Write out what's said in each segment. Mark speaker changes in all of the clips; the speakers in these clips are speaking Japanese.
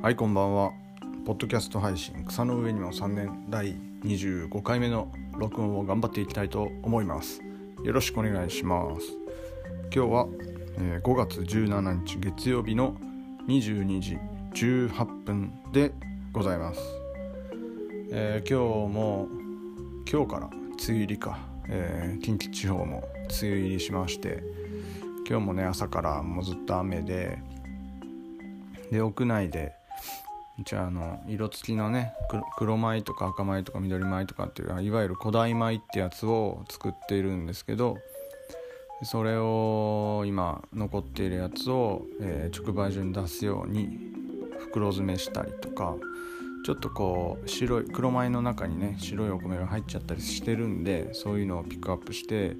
Speaker 1: はいこんばんは。ポッドキャスト配信草の上にも3年第25回目の録音を頑張っていきたいと思います。よろしくお願いします。今日は、え5月17日月曜日の22時18分でございます、えー今日も今日から梅雨入りか、えー近畿地方も梅雨入りしまして今日もね朝からもうずっと雨でで屋内でじゃああの色付きのね黒米とか赤米とか緑米とかっていういわゆる古代米ってやつを作っているんですけどそれを今残っているやつを、えー直売所に出すように袋詰めしたりとかちょっとこう白い黒米の中にね白いお米が入っちゃったりしてるんでそういうのをピックアップして、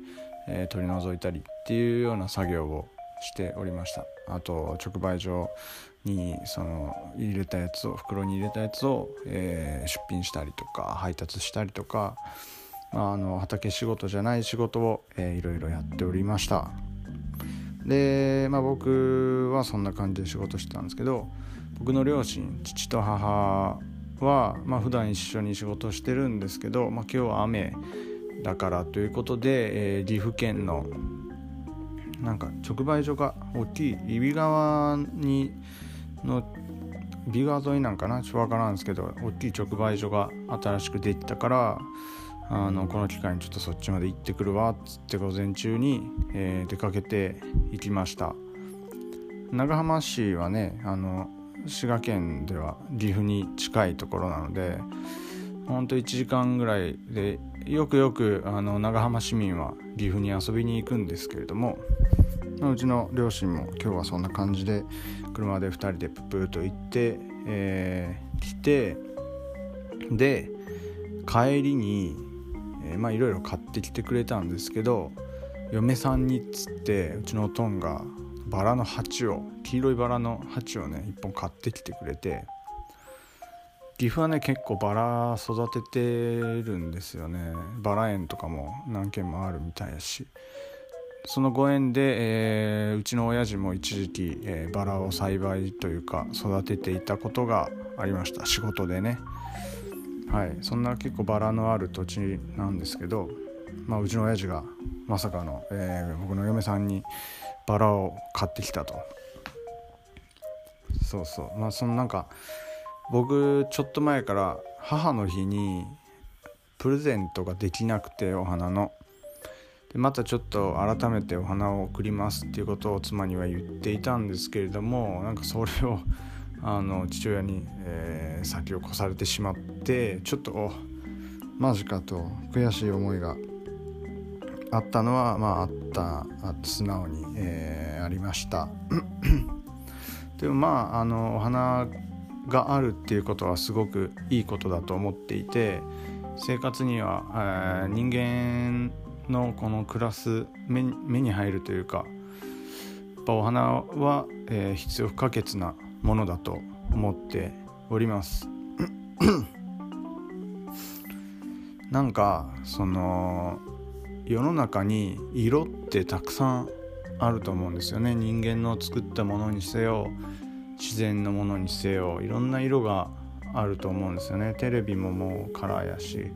Speaker 1: えー取り除いたりっていうような作業をしておりました。あと直売所にその入れたやつを袋に入れたやつを、えー出品したりとか配達したりとか、まあ、あの畑仕事じゃない仕事を、えーいろいろやっておりました。で、まあ、僕はそんな感じで仕事してたんですけど僕の両親父と母は、まあ普段一緒に仕事してるんですけど、まあ、今日は雨だからということで、えー岐阜県のなんか直売所が大きい揖斐川にの揖斐川沿いなんかなちょっとわからんですけど大きい直売所が新しくできたからあのこの機会にちょっとそっちまで行ってくるわっつって午前中に、えー出かけて行きました。長浜市はねあの滋賀県では岐阜に近いところなのでほんと1時間ぐらいでよくよくあの長浜市民は岐阜に遊びに行くんですけれどもうちの両親も今日はそん。な感じで車で2人でププーと行って、えー来てで帰りに、えーまあいろいろ買ってきてくれたん。ですけど嫁さん。にっつってうちのおとん。がバラの鉢を黄色いバラの鉢をね1本買ってきてくれて岐阜はね結構バラ育ててるん。ですよねバラ園とかも何軒もあるみたいやしそのご縁で、えーうちの親父も一時期、えーバラを栽培というか育てていたことがありました。仕事でね。はい。そんな結構バラのある土地なんですけど、まあ、うちの親父がまさかの、えー僕の嫁さんにバラを買ってきたと。そうそう。まあそのなんか僕ちょっと前から母の日にプレゼントができなくてお花の。でまたちょっと改めてお花を贈りますっていうことを妻には言っていたんですけれどもなんかそれを あの父親に、えー先を越されてしまってちょっとマジかと悔しい思いがあったのはまああった素直に、えーありました。でもまああのお花があるっていうことはすごくいいことだと思っていて生活には、えー人間のこの暮らす目に目に入るというかやっぱお花は、えー必要不可欠なものだと思っております。なんかその世の中に色ってたくさんあると思うんですよね。人間の作ったものにせよ自然のものにせよいろんな色があると思うんですよね。テレビももうカラーやし。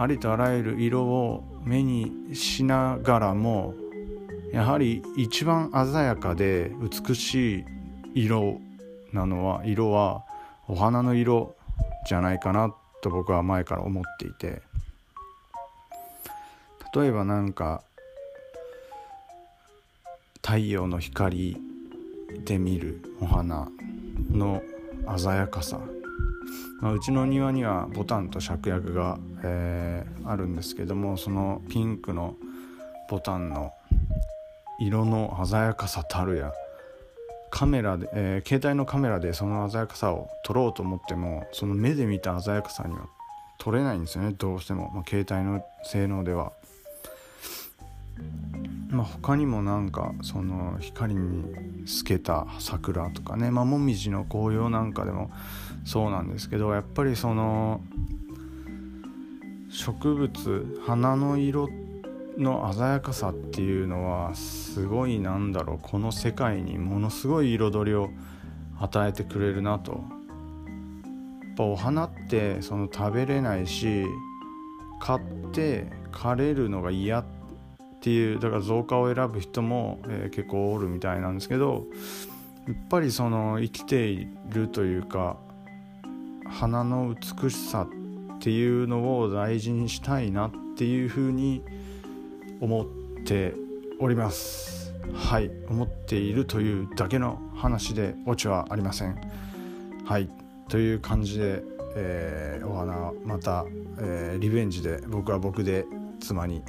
Speaker 1: ありとあらゆる色を目にしながらもやはり一番鮮やかで美しい色なのは色はお花の色じゃないかなと僕は前から思っていて。例えばなんか太陽の光で見るお花の鮮やかさ、まあ、うちの庭にはボタンと芍薬が、えーあるんですけどもそのピンクのボタンの色の鮮やかさたるやカメラで、えー携帯のカメラでその鮮やかさを撮ろうと思ってもその目で見た鮮やかさには撮れないんですよねどうしても、まあ、携帯の性能では。まあ、他にもなんかその光に透けた桜とかね、まあ、もみじの紅葉なんかでもそうなんですけどやっぱりその植物花の色の鮮やかさっていうのはすごいなんだろう。この世界にものすごい彩りを与えてくれるなと。やっぱお花ってその食べれないし買って枯れるのが嫌ってていうだから増加を選ぶ人も、えー、結構おるみたいなんですけどやっぱりその生きているというか花の美しさっていうのを大事にしたいなっていうふうに思っております。はい。思っているというだけの話でオチはありません。はい。という感じで、えー、お花また、えー、リベンジで僕は僕で妻に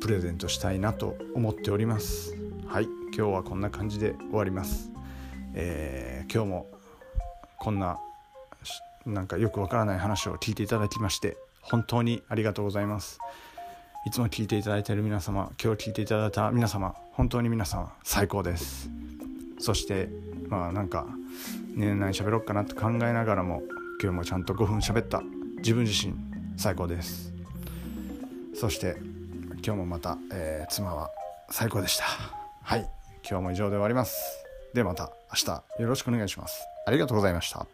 Speaker 1: プレゼントしたいなと思っております。はい今日はこんな感じで終わります、えー、今日もこんななんかよくわからない話を聞いていただきまして本当にありがとうございます。いつも聞いていただいている皆様今日聞いていただいた皆様本当に皆様最高です。そしてまあなんかね何喋ろうかなと考えながらも今日もちゃんと5分喋った。自分自身最高です。そして今日もまた、えー、妻は最高でした。はい。今日も以上で終わります。ではまた明日よろしくお願いします。ありがとうございました。